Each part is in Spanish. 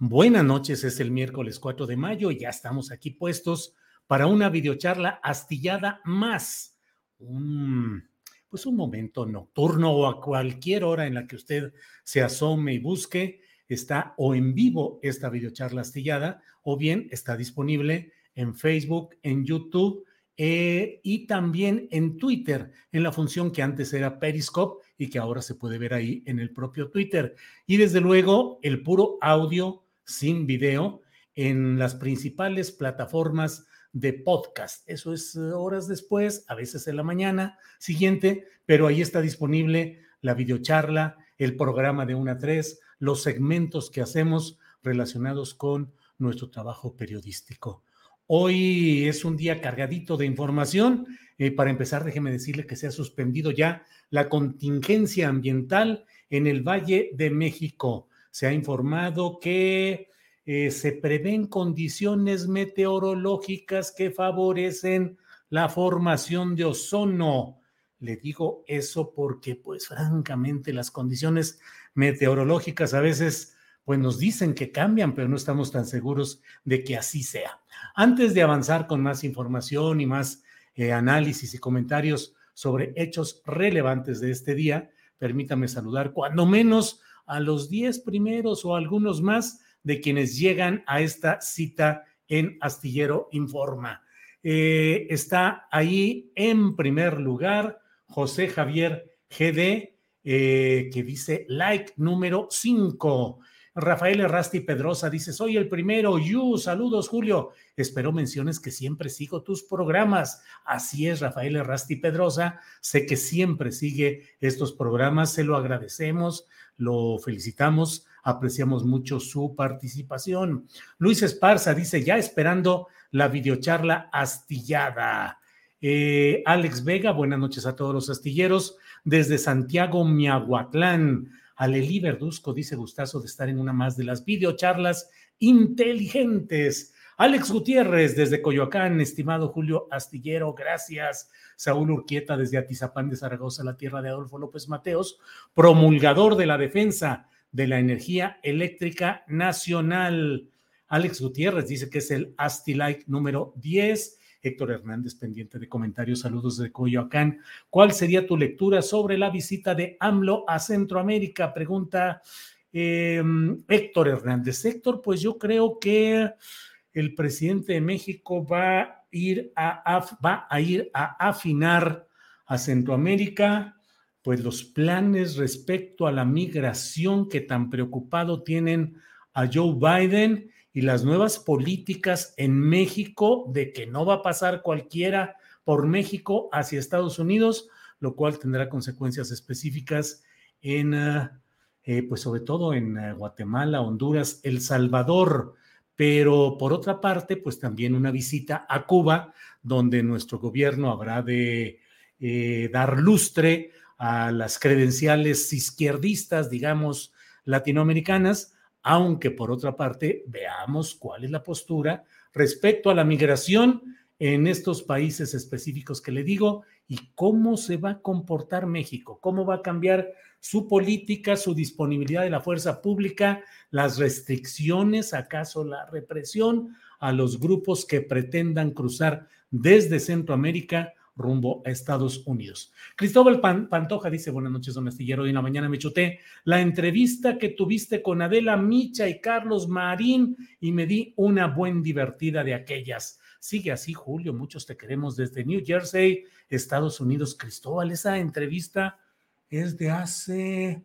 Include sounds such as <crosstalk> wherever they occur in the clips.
Buenas noches, es el miércoles 4 de mayo y ya estamos aquí puestos para una videocharla astillada más. Pues un momento nocturno o a cualquier hora en la que usted se asome y busque, está o en vivo esta videocharla astillada o bien está disponible en Facebook, en YouTube eh, y también en Twitter, en la función que antes era Periscope y que ahora se puede ver ahí en el propio Twitter. Y desde luego el puro audio sin video en las principales plataformas de podcast. Eso es eh, horas después, a veces en la mañana siguiente, pero ahí está disponible la videocharla, el programa de una a tres, los segmentos que hacemos relacionados con nuestro trabajo periodístico. Hoy es un día cargadito de información. Eh, para empezar, déjeme decirle que se ha suspendido ya la contingencia ambiental en el Valle de México se ha informado que eh, se prevén condiciones meteorológicas que favorecen la formación de ozono. Le digo eso porque, pues, francamente, las condiciones meteorológicas a veces, pues, nos dicen que cambian, pero no estamos tan seguros de que así sea. Antes de avanzar con más información y más eh, análisis y comentarios sobre hechos relevantes de este día, permítame saludar cuando menos a los 10 primeros o algunos más de quienes llegan a esta cita en Astillero Informa. Eh, está ahí en primer lugar José Javier GD, eh, que dice like número 5. Rafael Errasti Pedrosa dice, soy el primero, you, saludos Julio, espero menciones que siempre sigo tus programas. Así es, Rafael Errasti Pedrosa, sé que siempre sigue estos programas, se lo agradecemos, lo felicitamos, apreciamos mucho su participación. Luis Esparza dice, ya esperando la videocharla astillada. Eh, Alex Vega, buenas noches a todos los astilleros, desde Santiago, Miahuatlán. Aleli Verduzco dice gustazo de estar en una más de las videocharlas inteligentes. Alex Gutiérrez desde Coyoacán, estimado Julio Astillero, gracias. Saúl Urquieta desde Atizapán de Zaragoza, la tierra de Adolfo López Mateos, promulgador de la defensa de la energía eléctrica nacional. Alex Gutiérrez dice que es el Astilike número 10. Héctor Hernández, pendiente de comentarios, saludos de Coyoacán. ¿Cuál sería tu lectura sobre la visita de AMLO a Centroamérica? Pregunta em, Héctor Hernández. Héctor, pues yo creo que el presidente de México va a ir a, va a, ir a afinar a Centroamérica pues los planes respecto a la migración que tan preocupado tienen a Joe Biden y las nuevas políticas en México de que no va a pasar cualquiera por México hacia Estados Unidos, lo cual tendrá consecuencias específicas en, eh, eh, pues sobre todo en eh, Guatemala, Honduras, El Salvador. Pero por otra parte, pues también una visita a Cuba, donde nuestro gobierno habrá de dar lustre a las credenciales izquierdistas, digamos, latinoamericanas, aunque por otra parte veamos cuál es la postura respecto a la migración en estos países específicos que le digo y cómo se va a comportar México, cómo va a cambiar su política, su disponibilidad de la fuerza pública, las restricciones, acaso la represión a los grupos que pretendan cruzar desde Centroamérica rumbo a Estados Unidos. Cristóbal Pantoja dice, buenas noches, don Astillero, hoy en la mañana me chuté la entrevista que tuviste con Adela Micha y Carlos Marín y me di una buen divertida de aquellas. Sigue así, Julio, muchos te queremos desde New Jersey, Estados Unidos. Cristóbal, esa entrevista es de hace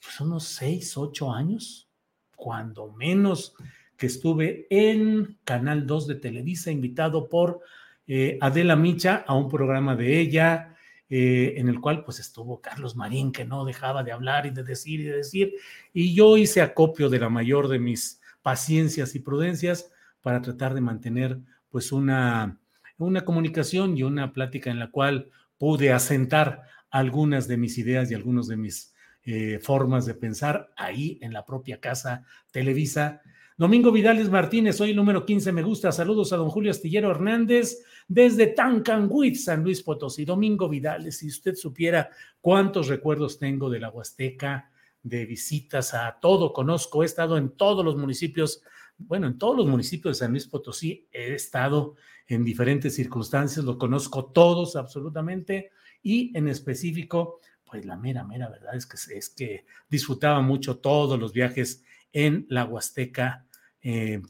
pues, unos seis, ocho años, cuando menos que estuve en Canal 2 de Televisa, invitado por eh, Adela Micha a un programa de ella, eh, en el cual pues estuvo Carlos Marín, que no dejaba de hablar y de decir y de decir, y yo hice acopio de la mayor de mis paciencias y prudencias para tratar de mantener pues una, una comunicación y una plática en la cual pude asentar algunas de mis ideas y algunos de mis eh, formas de pensar ahí en la propia casa Televisa. Domingo Vidales Martínez, hoy el número 15, me gusta. Saludos a don Julio Astillero Hernández desde Tancanguit, San Luis Potosí. Domingo Vidales, si usted supiera cuántos recuerdos tengo de la Huasteca, de visitas a todo, conozco, he estado en todos los municipios bueno, en todos los municipios de San Luis Potosí he estado en diferentes circunstancias, lo conozco todos absolutamente y en específico, pues la mera, mera verdad es que, es que disfrutaba mucho todos los viajes en la Huasteca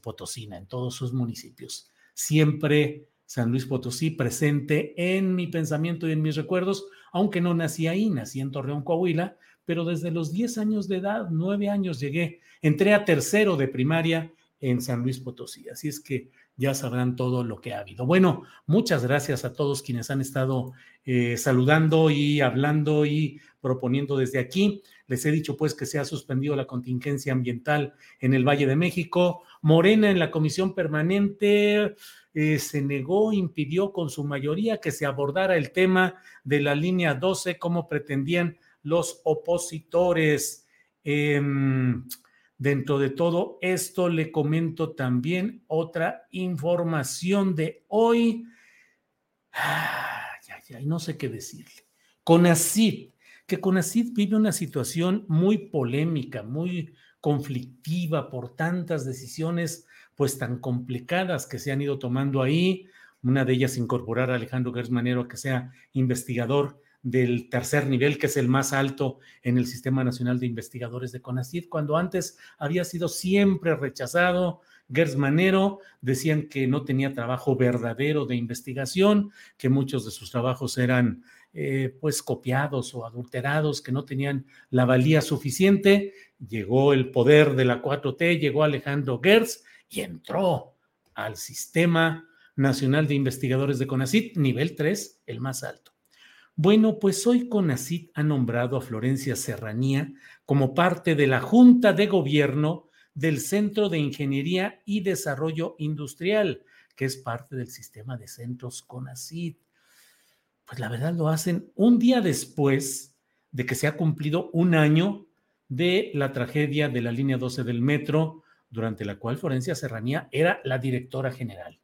Potosina, en todos sus municipios. Siempre San Luis Potosí presente en mi pensamiento y en mis recuerdos, aunque no nací ahí, nací en Torreón, Coahuila, pero desde los 10 años de edad, 9 años llegué, entré a tercero de primaria en San Luis Potosí. Así es que ya sabrán todo lo que ha habido. Bueno, muchas gracias a todos quienes han estado eh, saludando y hablando y proponiendo desde aquí. Les he dicho pues que se ha suspendido la contingencia ambiental en el Valle de México. Morena en la comisión permanente eh, se negó, impidió con su mayoría que se abordara el tema de la línea 12 como pretendían los opositores. Em, Dentro de todo esto le comento también otra información de hoy. Ay, ay, ay, no sé qué decirle. CONACID, que CONACID vive una situación muy polémica, muy conflictiva por tantas decisiones pues tan complicadas que se han ido tomando ahí. Una de ellas incorporar a Alejandro Gersmanero a que sea investigador del tercer nivel, que es el más alto en el Sistema Nacional de Investigadores de CONACYT, cuando antes había sido siempre rechazado. Gers Manero decían que no tenía trabajo verdadero de investigación, que muchos de sus trabajos eran eh, pues copiados o adulterados, que no tenían la valía suficiente. Llegó el poder de la 4T, llegó Alejandro Gers y entró al Sistema Nacional de Investigadores de CONACYT, nivel 3, el más alto. Bueno, pues hoy CONACIT ha nombrado a Florencia Serranía como parte de la Junta de Gobierno del Centro de Ingeniería y Desarrollo Industrial, que es parte del sistema de centros CONACIT. Pues la verdad lo hacen un día después de que se ha cumplido un año de la tragedia de la línea 12 del metro, durante la cual Florencia Serranía era la directora general.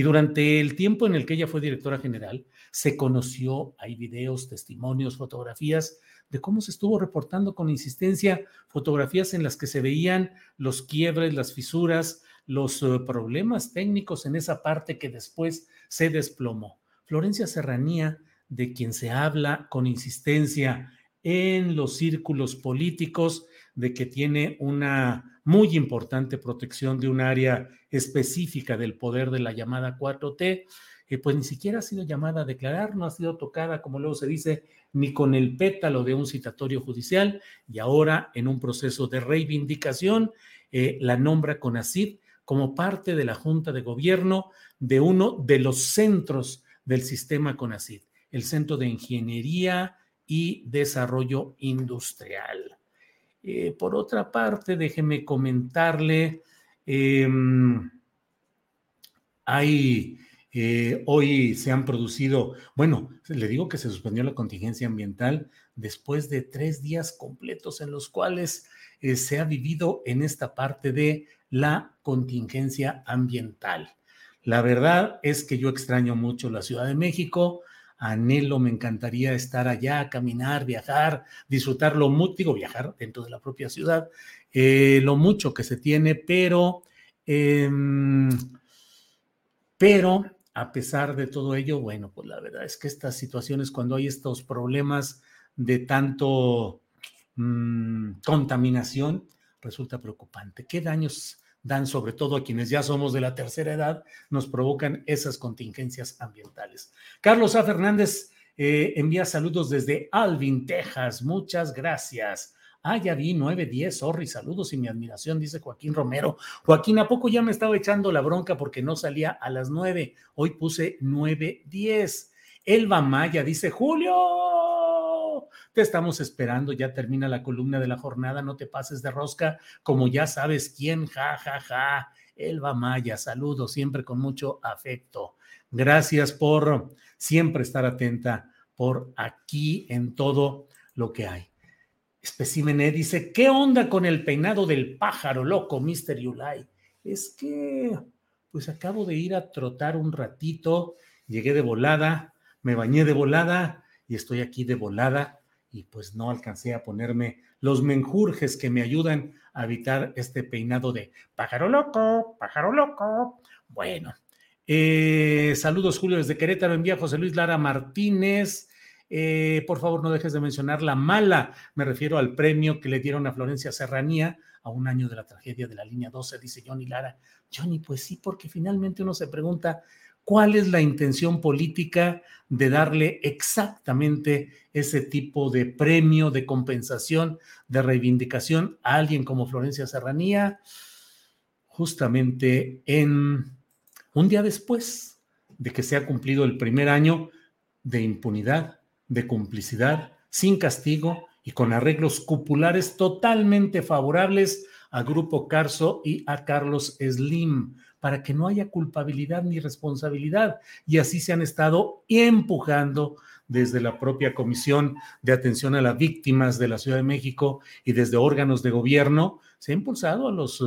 Y durante el tiempo en el que ella fue directora general, se conoció, hay videos, testimonios, fotografías de cómo se estuvo reportando con insistencia, fotografías en las que se veían los quiebres, las fisuras, los eh, problemas técnicos en esa parte que después se desplomó. Florencia Serranía, de quien se habla con insistencia en los círculos políticos, de que tiene una muy importante protección de un área específica del poder de la llamada 4T, que pues ni siquiera ha sido llamada a declarar, no ha sido tocada, como luego se dice, ni con el pétalo de un citatorio judicial, y ahora en un proceso de reivindicación, eh, la nombra CONACID como parte de la Junta de Gobierno de uno de los centros del sistema CONACID, el Centro de Ingeniería y Desarrollo Industrial. Eh, por otra parte, déjeme comentarle, em, hay, eh, hoy se han producido, bueno, le digo que se suspendió la contingencia ambiental después de tres días completos en los cuales eh, se ha vivido en esta parte de la contingencia ambiental. La verdad es que yo extraño mucho la Ciudad de México, anhelo, me encantaría estar allá, caminar, viajar, disfrutar lo mucho, digo viajar dentro de la propia ciudad, eh, lo mucho que se tiene, pero, em, pero a pesar de todo ello, bueno, pues la verdad es que estas situaciones, cuando hay estos problemas de tanto mm, contaminación, resulta preocupante. ¿Qué daños dan sobre todo a quienes ya somos de la tercera edad, nos provocan esas contingencias ambientales. Carlos A. Fernández eh, envía saludos desde Alvin, Texas. Muchas gracias. Ah, ya vi, 9, 10, sorry, saludos y mi admiración, dice Joaquín Romero. Joaquín, ¿a poco ya me estaba echando la bronca porque no salía a las 9? Hoy puse 9, 10. Elba Maya dice, Julio, te estamos esperando, ya termina la columna de la jornada, no te pases de rosca, como ya sabes quién, ja, ja, ja. Elba Maya, saludo siempre con mucho afecto. Gracias por siempre estar atenta por aquí en todo lo que hay. Especímenes e dice, ¿qué onda con el peinado del pájaro loco, Mr. Yulai? Es que, pues acabo de ir a trotar un ratito, llegué de volada, me bañé de volada y estoy aquí de volada y pues no alcancé a ponerme los menjurjes que me ayudan a evitar este peinado de pájaro loco, pájaro loco. Bueno, eh, saludos Julio desde Querétaro, envía José Luis Lara Martínez. Eh, por favor, no dejes de mencionar la mala. Me refiero al premio que le dieron a Florencia Serranía a un año de la tragedia de la línea 12, dice Johnny Lara. Johnny, pues sí, porque finalmente uno se pregunta, cuál es la intención política de darle exactamente ese tipo de premio, de compensación, de reivindicación a alguien como Florencia Serranía, justamente en un día después de que se ha cumplido el primer año de impunidad, de complicidad, sin castigo y con arreglos cupulares totalmente favorables a Grupo Carso y a Carlos Slim para que no haya culpabilidad ni responsabilidad. Y así se han estado empujando desde la propia Comisión de Atención a las Víctimas de la Ciudad de México y desde órganos de gobierno, se ha impulsado a los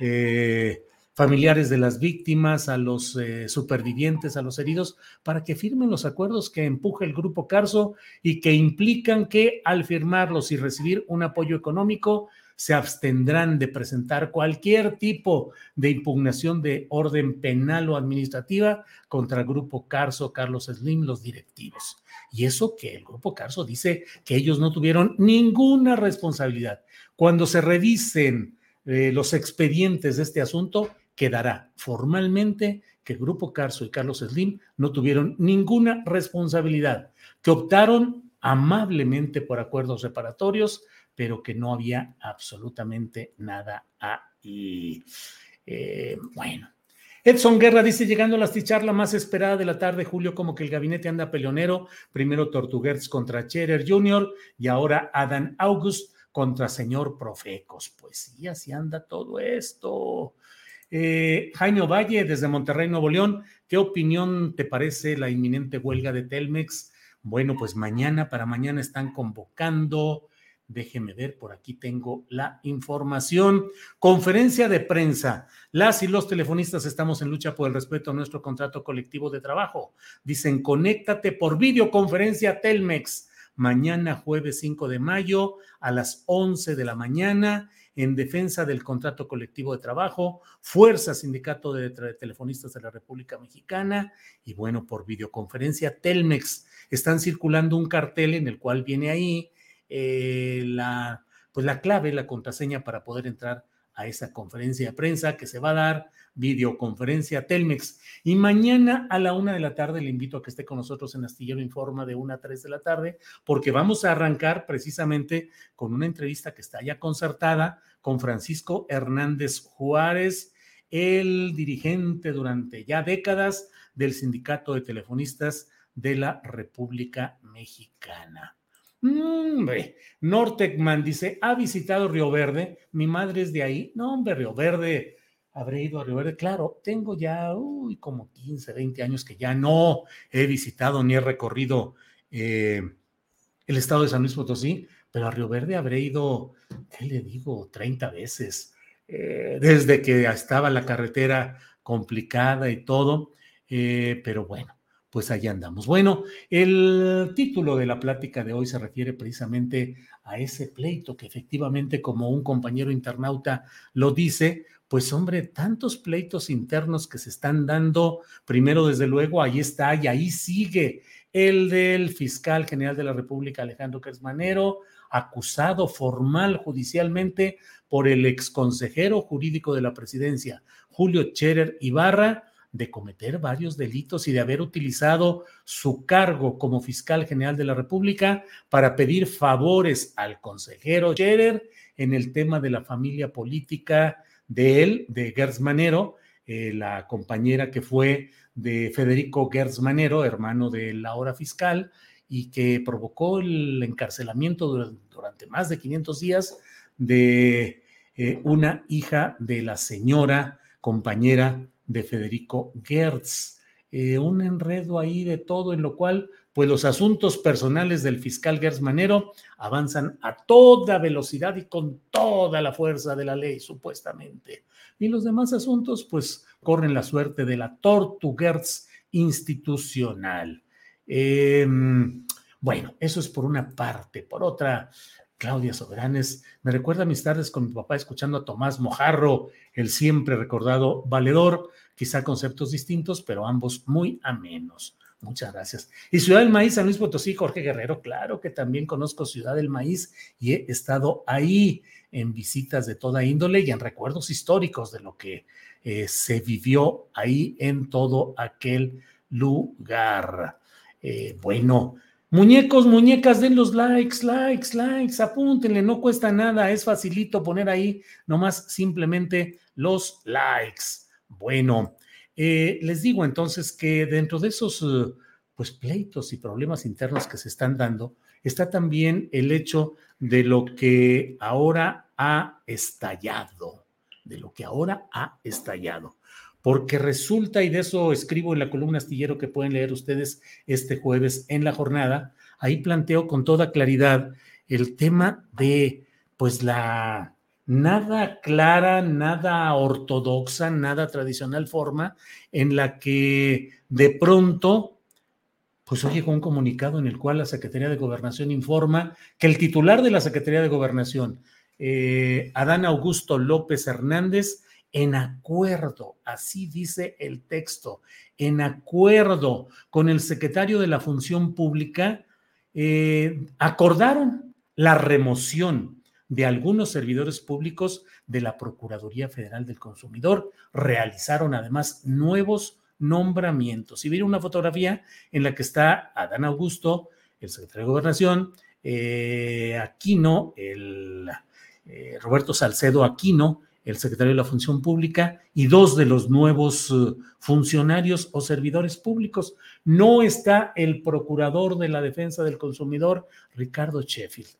eh, familiares de las víctimas, a los eh, supervivientes, a los heridos, para que firmen los acuerdos que empuja el Grupo Carso y que implican que al firmarlos y recibir un apoyo económico, se abstendrán de presentar cualquier tipo de impugnación de orden penal o administrativa contra el Grupo Carso, Carlos Slim, los directivos. Y eso que el Grupo Carso dice que ellos no tuvieron ninguna responsabilidad. Cuando se revisen eh, los expedientes de este asunto, quedará formalmente que el Grupo Carso y Carlos Slim no tuvieron ninguna responsabilidad, que optaron amablemente por acuerdos reparatorios, pero que no había absolutamente nada ahí. Eh, bueno. Edson Guerra dice, llegando a la charla más esperada de la tarde, Julio, como que el gabinete anda peleonero, primero Tortuguerz contra Cherer Jr. y ahora Adam August contra señor Profecos. Pues sí, así anda todo esto. Eh, Jaime Valle, desde Monterrey, Nuevo León, ¿qué opinión te parece la inminente huelga de Telmex? Bueno, pues mañana, para mañana están convocando Déjeme ver, por aquí tengo la información. Conferencia de prensa. Las y los telefonistas estamos en lucha por el respeto a nuestro contrato colectivo de trabajo. Dicen, conéctate por videoconferencia Telmex. Mañana, jueves 5 de mayo, a las 11 de la mañana, en defensa del contrato colectivo de trabajo, Fuerza Sindicato de Telefonistas de la República Mexicana y bueno, por videoconferencia Telmex. Están circulando un cartel en el cual viene ahí eh, la, pues la clave, la contraseña para poder entrar a esa conferencia de prensa que se va a dar, videoconferencia Telmex. Y mañana a la una de la tarde le invito a que esté con nosotros en Astillero Informa de una a tres de la tarde, porque vamos a arrancar precisamente con una entrevista que está ya concertada con Francisco Hernández Juárez, el dirigente durante ya décadas del Sindicato de Telefonistas de la República Mexicana. Hombre, Nortecman dice, ha visitado Río Verde, mi madre es de ahí. No, hombre, Río Verde, habré ido a Río Verde. Claro, tengo ya uy, como 15, 20 años que ya no he visitado ni he recorrido eh, el estado de San Luis Potosí, pero a Río Verde habré ido, ¿qué le digo? 30 veces. Eh, desde que estaba la carretera complicada y todo, eh, pero bueno, pues allá andamos. Bueno, el título de la plática de hoy se refiere precisamente a ese pleito que efectivamente, como un compañero internauta lo dice, pues hombre, tantos pleitos internos que se están dando, primero desde luego, ahí está y ahí sigue el del fiscal general de la República, Alejandro Kersmanero, acusado formal judicialmente por el exconsejero jurídico de la presidencia, Julio Cherer Ibarra, de cometer varios delitos y de haber utilizado su cargo como fiscal general de la República para pedir favores al consejero Scherer en el tema de la familia política de él, de Gertz Manero, eh, la compañera que fue de Federico Gertz Manero, hermano de la hora fiscal, y que provocó el encarcelamiento durante, más de 500 días de eh, una hija de la señora compañera de Federico Gertz. Eh, un enredo ahí de todo, en lo cual, pues los asuntos personales del fiscal Gertz Manero avanzan a toda velocidad y con toda la fuerza de la ley, supuestamente. Y los demás asuntos, pues, corren la suerte de la Gertz institucional. Em, bueno, eso es por una parte. Por otra, Claudia Soberanes, me recuerda mis tardes con mi papá escuchando a Tomás Mojarro, el siempre recordado valedor, quizá conceptos distintos, pero ambos muy amenos. Muchas gracias. Y Ciudad del Maíz, San Luis Potosí, Jorge Guerrero, claro que también conozco Ciudad del Maíz y he estado ahí en visitas de toda índole y en recuerdos históricos de lo que eh, se vivió ahí en todo aquel lugar. Eh, bueno, Muñecos, muñecas, den los likes, likes, likes, apúntenle, no cuesta nada, es facilito poner ahí nomás simplemente los likes. Bueno, eh, les digo entonces que dentro de esos eh, pues pleitos y problemas internos que se están dando, está también el hecho de lo que ahora ha estallado, de lo que ahora ha estallado porque resulta, y de eso escribo en la columna astillero que pueden leer ustedes este jueves en la jornada, ahí planteo con toda claridad el tema de, pues, la nada clara, nada ortodoxa, nada tradicional forma en la que de pronto, pues hoy llegó un comunicado en el cual la Secretaría de Gobernación informa que el titular de la Secretaría de Gobernación, eh, Adán Augusto López Hernández, en acuerdo, así dice el texto, en acuerdo con el secretario de la Función Pública, eh, acordaron la remoción de algunos servidores públicos de la Procuraduría Federal del Consumidor. Realizaron además nuevos nombramientos. Y vieron una fotografía en la que está Adán Augusto, el secretario de Gobernación, eh, Aquino, el eh, Roberto Salcedo Aquino, el secretario de la Función Pública y dos de los nuevos eh, funcionarios o servidores públicos. No está el procurador de la defensa del consumidor, Ricardo Sheffield.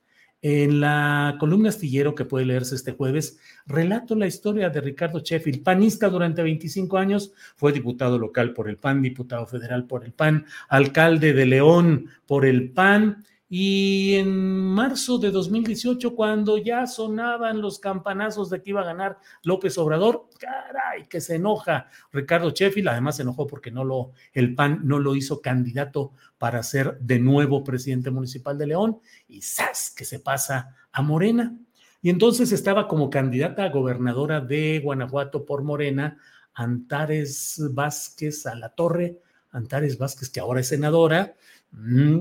En la columna astillero que puede leerse este jueves, relato la historia de Ricardo Sheffield, panista durante 25 años, fue diputado local por el PAN, diputado federal por el PAN, alcalde de León por el PAN, y en marzo de 2018, cuando ya sonaban los campanazos de que iba a ganar López Obrador, caray, que se enoja Ricardo Sheffield, además se enojó porque no lo, el PAN no lo hizo candidato para ser de nuevo presidente municipal de León, y ¡zas! que se pasa a Morena. Y entonces estaba como candidata a gobernadora de Guanajuato por Morena, Antares Vázquez a la Torre, Antares Vázquez, que ahora es senadora. Mm,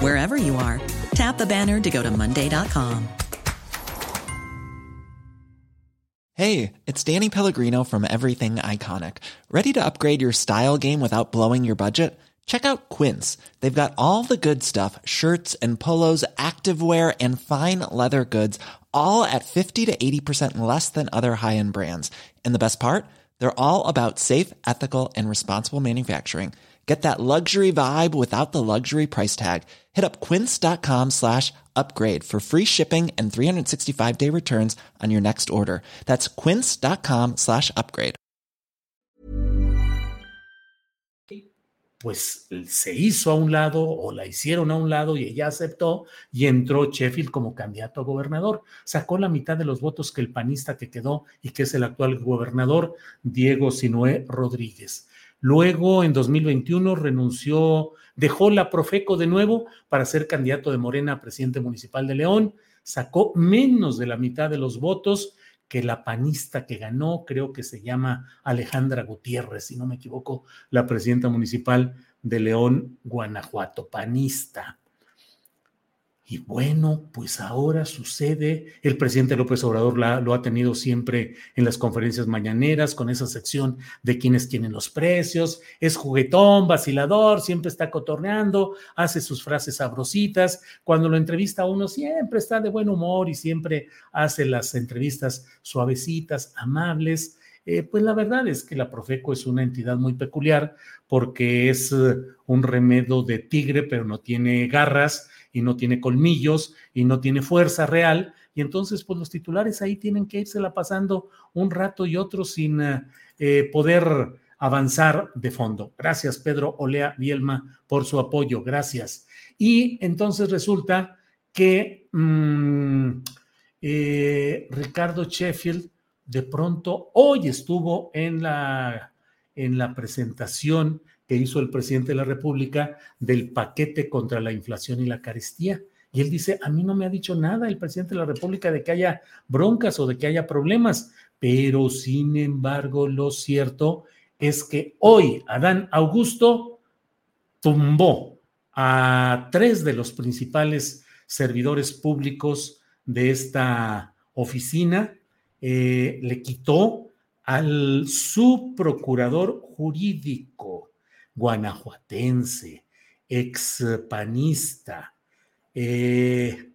wherever you are. Tap the banner to go to Monday.com. Hey, it's Danny Pellegrino from Everything Iconic. Ready to upgrade your style game without blowing your budget? Check out Quince. They've got all the good stuff shirts and polos, activewear, and fine leather goods, all at 50 to 80% less than other high end brands. And the best part? They're all about safe, ethical, and responsible manufacturing. Get that luxury vibe without the luxury price tag. Hit up quince.com slash upgrade for free shipping and 365 day returns on your next order. That's quince.com slash upgrade. Pues se hizo a un lado o la hicieron a un lado y ella aceptó y entró Sheffield como candidato a gobernador. Sacó la mitad de los votos que el panista que quedó y que es el actual gobernador, Diego Sinué Rodríguez. Luego, en 2021, renunció, dejó la Profeco de nuevo para ser candidato de Morena a presidente municipal de León. Sacó menos de la mitad de los votos que la panista que ganó, creo que se llama Alejandra Gutiérrez, si no me equivoco, la presidenta municipal de León, Guanajuato, panista. Y bueno, pues ahora sucede, el presidente López Obrador lo ha tenido siempre en las conferencias mañaneras con esa sección de quienes tienen los precios, es juguetón, vacilador, siempre está cotorneando, hace sus frases sabrositas, cuando lo entrevista uno siempre está de buen humor y siempre hace las entrevistas suavecitas, amables. Eh, pues la verdad es que la Profeco es una entidad muy peculiar porque es eh, un remedo de tigre, pero no tiene garras y no tiene colmillos y no tiene fuerza real. Y entonces, pues los titulares ahí tienen que la pasando un rato y otro sin eh, poder avanzar de fondo. Gracias, Pedro Olea Bielma, por su apoyo. Gracias. Y entonces resulta que mm, eh, Ricardo Sheffield de pronto hoy estuvo en la, en la presentación que hizo el presidente de la República del paquete contra la inflación y la carestía. Y él dice, a mí no me ha dicho nada el presidente de la República de que haya broncas o de que haya problemas, pero sin embargo lo cierto es que hoy Adán Augusto tumbó a tres de los principales servidores públicos de esta oficina, eh, le quitó al subprocurador jurídico, guanajuatense, expanista, eh,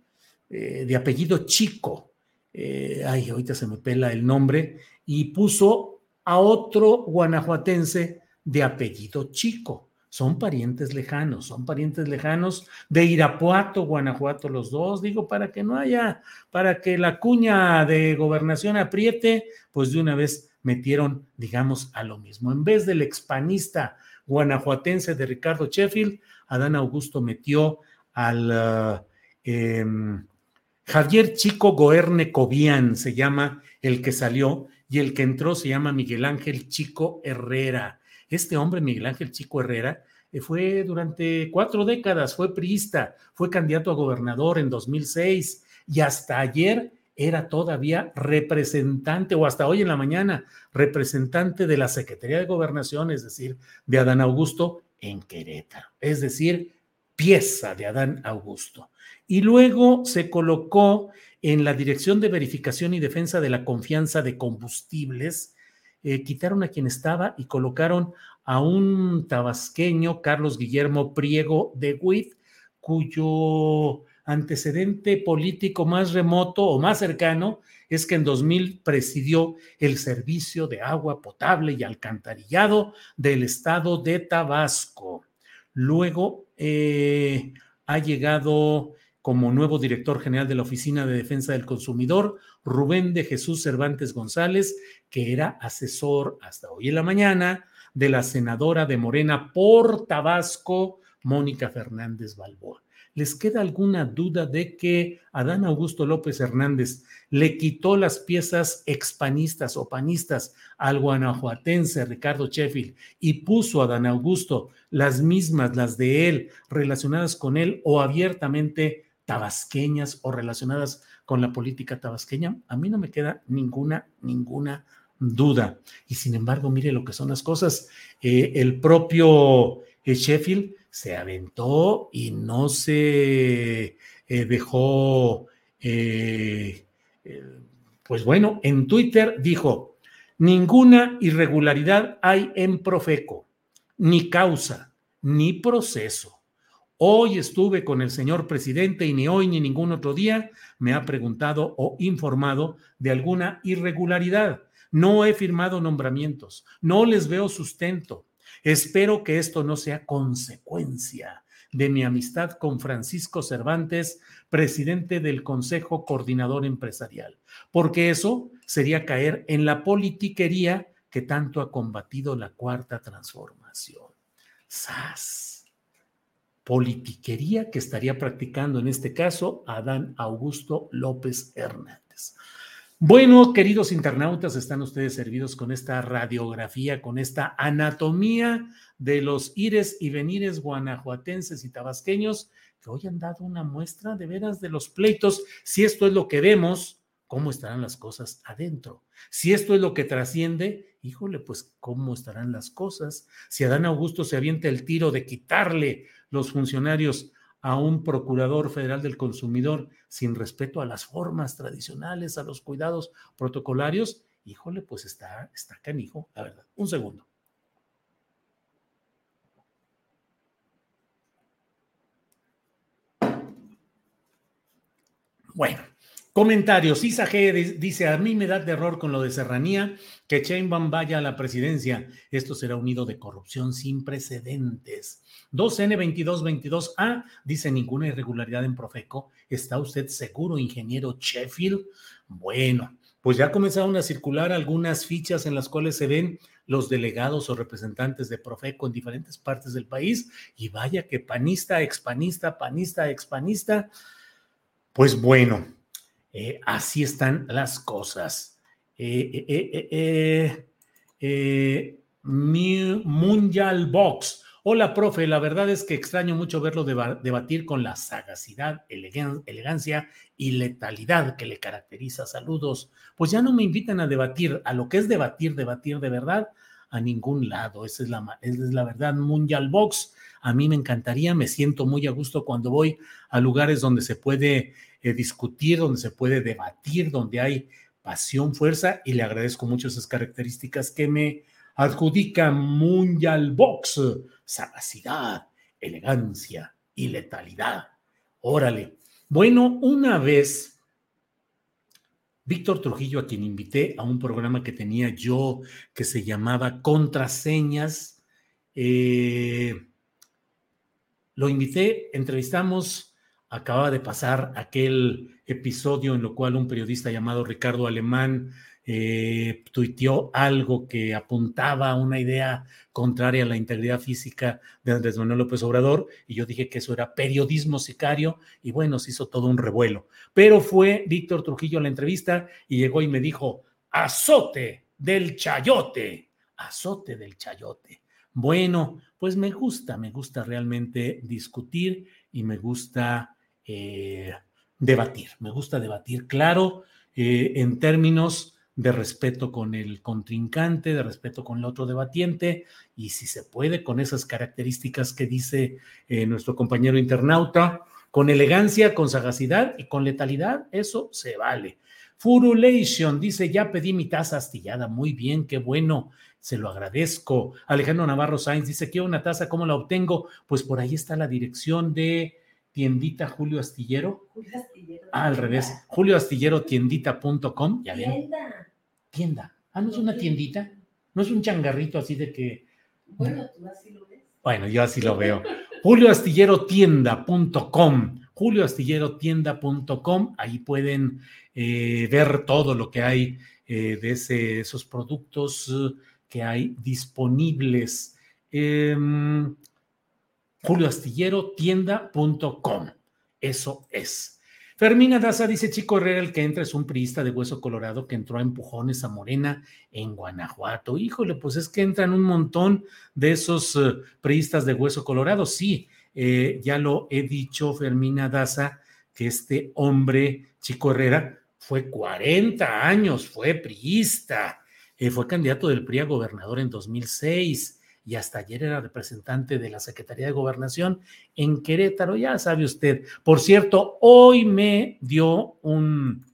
eh, de apellido Chico, eh, ay, ahorita se me pela el nombre, y puso a otro guanajuatense de apellido Chico. Son parientes lejanos, son parientes lejanos de Irapuato, Guanajuato, los dos, digo, para que no haya, para que la cuña de gobernación apriete, pues de una vez metieron, digamos, a lo mismo. En vez del expanista guanajuatense de Ricardo Sheffield, Adán Augusto metió al uh, em, Javier Chico Goerne Cobian, se llama el que salió, y el que entró se llama Miguel Ángel Chico Herrera. Este hombre, Miguel Ángel Chico Herrera, eh, fue durante cuatro décadas, fue priista, fue candidato a gobernador en 2006 y hasta ayer era todavía representante, o hasta hoy en la mañana, representante de la Secretaría de Gobernación, es decir, de Adán Augusto, en Querétaro, es decir, pieza de Adán Augusto. Y luego se colocó en la Dirección de Verificación y Defensa de la Confianza de Combustibles, eh, quitaron a quien estaba y colocaron a un tabasqueño, Carlos Guillermo Priego de Huit, cuyo antecedente político más remoto o más cercano es que en 2000 presidió el servicio de agua potable y alcantarillado del estado de Tabasco. Luego eh, ha llegado como nuevo director general de la Oficina de Defensa del Consumidor, Rubén de Jesús Cervantes González, que era asesor hasta hoy en la mañana de la senadora de Morena por Tabasco, Mónica Fernández Balboa. ¿Les queda alguna duda de que Adán Augusto López Hernández le quitó las piezas expanistas o panistas al guanajuatense Ricardo Sheffield y puso a Adán Augusto las mismas, las de él, relacionadas con él o abiertamente tabasqueñas o relacionadas con la política tabasqueña? A mí no me queda ninguna, ninguna duda. Y sin embargo, mire lo que son las cosas. Eh, el propio eh, Sheffield se aventó y no se eh, dejó, eh, eh, pues bueno, en Twitter dijo, ninguna irregularidad hay en Profeco, ni causa, ni proceso. Hoy estuve con el señor presidente y ni hoy ni ningún otro día me ha preguntado o informado de alguna irregularidad. No he firmado nombramientos, no les veo sustento Espero que esto no sea consecuencia de mi amistad con Francisco Cervantes, presidente del Consejo Coordinador Empresarial, porque eso sería caer en la politiquería que tanto ha combatido la cuarta transformación. ¡Sas! Politiquería que estaría practicando en este caso Adán Augusto López Hernández. Bueno, queridos internautas, están ustedes servidos con esta radiografía, con esta anatomía de los ires y venires guanajuatenses y tabasqueños que hoy han dado una muestra de veras de los pleitos. Si esto es lo que vemos, ¿cómo estarán las cosas adentro? Si esto es lo que trasciende, híjole, pues ¿cómo estarán las cosas? Si Adán Augusto se avienta el tiro de quitarle los funcionarios a un procurador federal del consumidor sin respeto a las formas tradicionales, a los cuidados protocolarios, híjole, pues está, está canijo, la verdad. Un segundo. Bueno, Comentarios. Isa G dice, a mí me da terror con lo de Serranía, que Chainbaum vaya a la presidencia. Esto será un nido de corrupción sin precedentes. 2N2222A dice, ninguna irregularidad en Profeco. ¿Está usted seguro, ingeniero Sheffield? Bueno, pues ya comenzaron a circular algunas fichas en las cuales se ven los delegados o representantes de Profeco en diferentes partes del país. Y vaya que panista, expanista, panista, expanista. Pues bueno, eh, así están las cosas. Eh, eh, eh Mundial Box. Hola, profe. La verdad es que extraño mucho verlo debatir con la sagacidad, elegancia y letalidad que le caracteriza. Saludos. Pues ya no me invitan a debatir, a lo que es debatir, debatir de verdad, a ningún lado. Esa es la, esa es la verdad. Mundial Box. A mí me encantaría, me siento muy a gusto cuando voy a lugares donde se puede eh, discutir, donde se puede debatir, donde hay pasión, fuerza, y le agradezco mucho esas características que me adjudica Mundial Box, sagacidad, elegancia y letalidad. Órale. Bueno, una vez, Víctor Trujillo, a quien invité a un programa que tenía yo que se llamaba Contraseñas, eh, lo invité, entrevistamos acababa de pasar aquel episodio en lo cual un periodista llamado Ricardo Alemán eh, tuiteó algo que apuntaba a una idea contraria a la integridad física de Andrés Manuel López Obrador, y yo dije que eso era periodismo sicario, y bueno, se hizo todo un revuelo. Pero fue Víctor Trujillo a la entrevista y llegó y me dijo, azote del chayote, azote del chayote. Bueno, pues me gusta, me gusta realmente discutir y me gusta eh, debatir. Me gusta debatir, claro, eh, en términos de respeto con el contrincante, de respeto con el otro debatiente, y si se puede, con esas características que dice eh, nuestro compañero internauta, con elegancia, con sagacidad y con letalidad, eso se vale. Furulation dice, ya pedí mi taza astillada, muy bien, qué bueno, se lo agradezco. Alejandro Navarro Sainz dice, quiero una taza, ¿cómo la obtengo? Pues por ahí está la dirección de tiendita Julio Astillero. Julio Astillero. Ah, al revés. Julio Astillero tiendita.com. Ya ven. Tienda. Tienda. Ah, no es una tiendita. No es un changarrito así de que. Bueno, tú así lo ves. Bueno, yo así lo veo. Julio Astillero tienda.com. Julio Astillero tienda.com. Ahí pueden eh, ver todo lo que hay eh, de esos productos eh, que hay disponibles. Eh, julioastillerotienda.com. Eso es. Fermina Daza dice, Chico Herrera, el que entra es un priista de hueso colorado que entró a empujones a Morena en Guanajuato. Híjole, pues es que entran un montón de esos priistas de hueso colorado. Sí, eh, ya lo he dicho, Fermina Daza, que este hombre, Chico Herrera, fue 40 años, fue priista, eh, fue candidato del PRI a gobernador en 2006 y hasta ayer era representante de la Secretaría de Gobernación en Querétaro, ya sabe usted. Por cierto, hoy me dio un...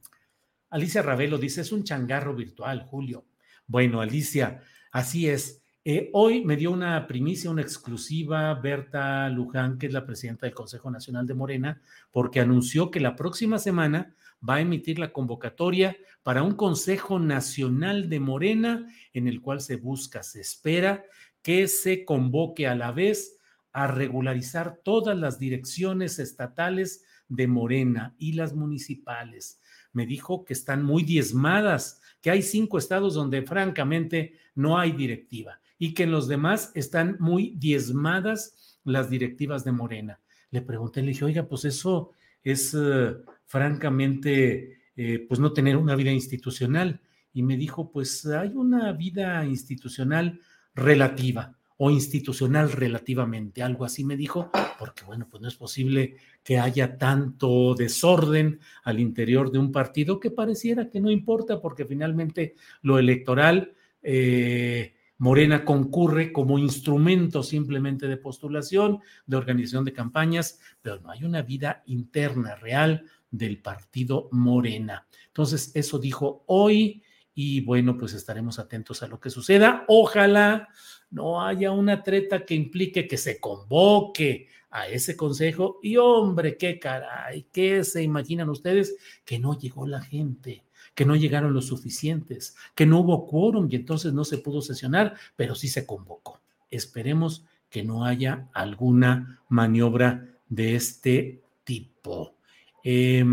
Alicia Ravelo dice, es un changarro virtual, Julio. Bueno, Alicia, así es. Eh, hoy me dio una primicia, una exclusiva, Berta Luján, que es la presidenta del Consejo Nacional de Morena, porque anunció que la próxima semana va a emitir la convocatoria para un Consejo Nacional de Morena en el cual se busca, se espera que se convoque a la vez a regularizar todas las direcciones estatales de Morena y las municipales. Me dijo que están muy diezmadas, que hay cinco estados donde francamente no hay directiva y que en los demás están muy diezmadas las directivas de Morena. Le pregunté, le dije, oiga, pues eso es eh, francamente, eh, pues no tener una vida institucional. Y me dijo, pues hay una vida institucional relativa o institucional relativamente, algo así me dijo, porque bueno, pues no es posible que haya tanto desorden al interior de un partido que pareciera que no importa, porque finalmente lo electoral, eh, Morena concurre como instrumento simplemente de postulación, de organización de campañas, pero no hay una vida interna real del partido Morena. Entonces, eso dijo hoy y bueno, pues estaremos atentos a lo que suceda. Ojalá no haya una treta que implique que se convoque a ese consejo y hombre, qué caray, qué se imaginan ustedes que no llegó la gente, que no llegaron los suficientes, que no hubo quórum y entonces no se pudo sesionar, pero sí se convocó. Esperemos que no haya alguna maniobra de este tipo. Eh,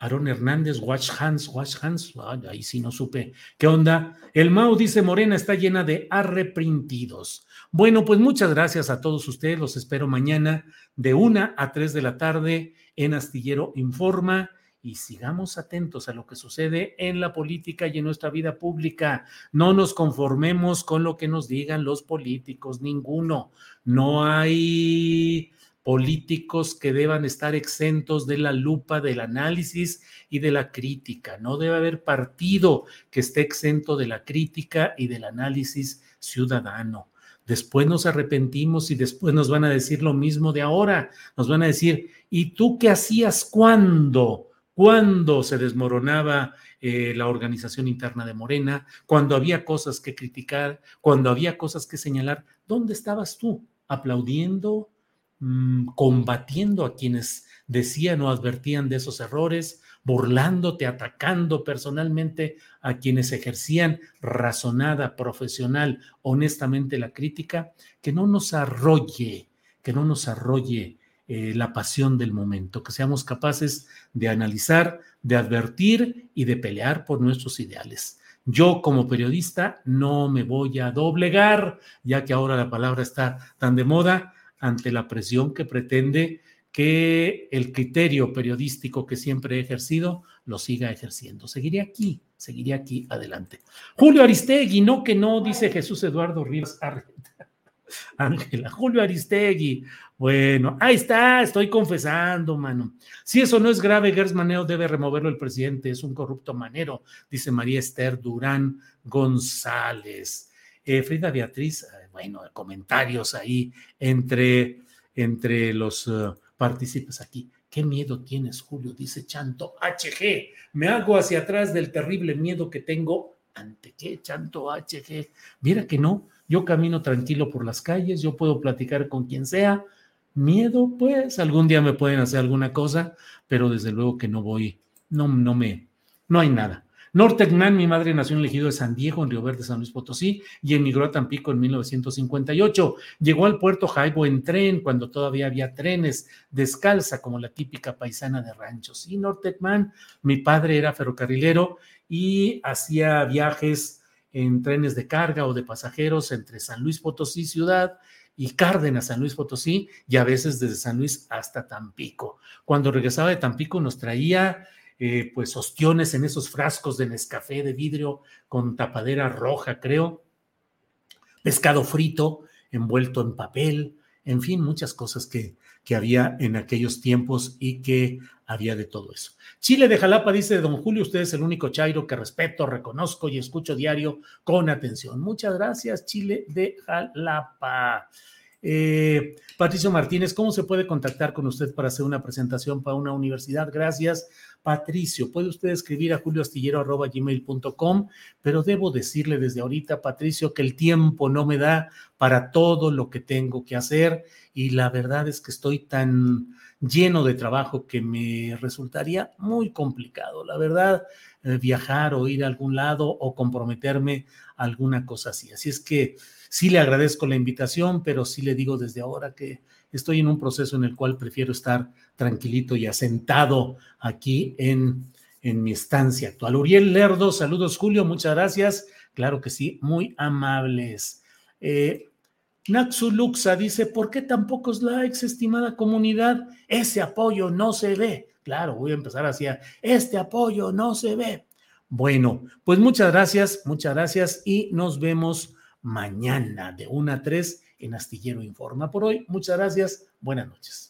Aaron Hernández, Watch Hands, Watch Hands, ahí sí no supe. ¿Qué onda? El Mau dice Morena está llena de arreprintidos. Bueno, pues muchas gracias a todos ustedes. Los espero mañana de una a tres de la tarde en Astillero Informa y sigamos atentos a lo que sucede en la política y en nuestra vida pública. No nos conformemos con lo que nos digan los políticos, ninguno. No hay políticos que deban estar exentos de la lupa del análisis y de la crítica. No debe haber partido que esté exento de la crítica y del análisis ciudadano. Después nos arrepentimos y después nos van a decir lo mismo de ahora. Nos van a decir, ¿y tú qué hacías cuando? Cuando se desmoronaba eh, la organización interna de Morena, cuando había cosas que criticar, cuando había cosas que señalar, ¿dónde estabas tú? ¿Aplaudiendo? Mm, combatiendo a quienes decían o advertían de esos errores, burlándote, atacando personalmente a quienes ejercían razonada, profesional, honestamente la crítica, que no nos arrolle, que no nos arrolle eh, la pasión del momento, que seamos capaces de analizar, de advertir y de pelear por nuestros ideales. Yo como periodista no me voy a doblegar, ya que ahora la palabra está tan de moda, ante la presión que pretende que el criterio periodístico que siempre he ejercido lo siga ejerciendo. Seguiré aquí, seguiré aquí adelante. Julio Aristegui, no que no, dice Jesús Eduardo Rivas <laughs> Ángela, Julio Aristegui. Bueno, ahí está, estoy confesando, mano. Si eso no es grave, Gers Maneo debe removerlo el presidente, es un corrupto manero, dice María Esther Durán González. Eh, Frida Beatriz, eh, bueno, comentarios ahí entre, entre los uh, partícipes aquí. ¿Qué miedo tienes, Julio? Dice Chanto HG. Me hago hacia atrás del terrible miedo que tengo. ¿Ante qué, Chanto HG? Mira que no. Yo camino tranquilo por las calles, yo puedo platicar con quien sea. Miedo, pues, algún día me pueden hacer alguna cosa, pero desde luego que no voy, no, no me, no hay nada. Nortecnan, mi madre nació en el ejido de San Diego, en Río Verde, San Luis Potosí, y emigró a Tampico en 1958. Llegó al puerto Jaibo en tren, cuando todavía había trenes, descalza, como la típica paisana de ranchos. Y Nortecman, mi padre era ferrocarrilero y hacía viajes en trenes de carga o de pasajeros entre San Luis Potosí, ciudad, y Cárdenas, San Luis Potosí, y a veces desde San Luis hasta Tampico. Cuando regresaba de Tampico nos traía eh, pues ostiones en esos frascos de Nescafé de vidrio con tapadera roja, creo, pescado frito envuelto en papel, en fin, muchas cosas que, que había en aquellos tiempos y que había de todo eso. Chile de Jalapa dice, don Julio, usted es el único Chairo que respeto, reconozco y escucho diario con atención. Muchas gracias, Chile de Jalapa. Eh, Patricio Martínez, ¿cómo se puede contactar con usted para hacer una presentación para una universidad? Gracias. Patricio, puede usted escribir a julioastillero.gmail.com, pero debo decirle desde ahorita, Patricio, que el tiempo no me da para todo lo que tengo que hacer y la verdad es que estoy tan lleno de trabajo que me resultaría muy complicado. La verdad, eh, viajar o ir a algún lado o comprometerme a alguna cosa así. Así es que sí le agradezco la invitación, pero sí le digo desde ahora que estoy en un proceso en el cual prefiero estar tranquilito y asentado aquí en, en mi estancia actual. Uriel Lerdo, saludos Julio, muchas gracias. Claro que sí, muy amables. Eh, Naxuluxa dice, ¿por qué tan pocos likes, estimada comunidad? Ese apoyo no se ve. Claro, voy a empezar así. Este apoyo no se ve. Bueno, pues muchas gracias, muchas gracias y nos vemos mañana de 1 a 3 en Astillero Informa. Por hoy, muchas gracias, buenas noches.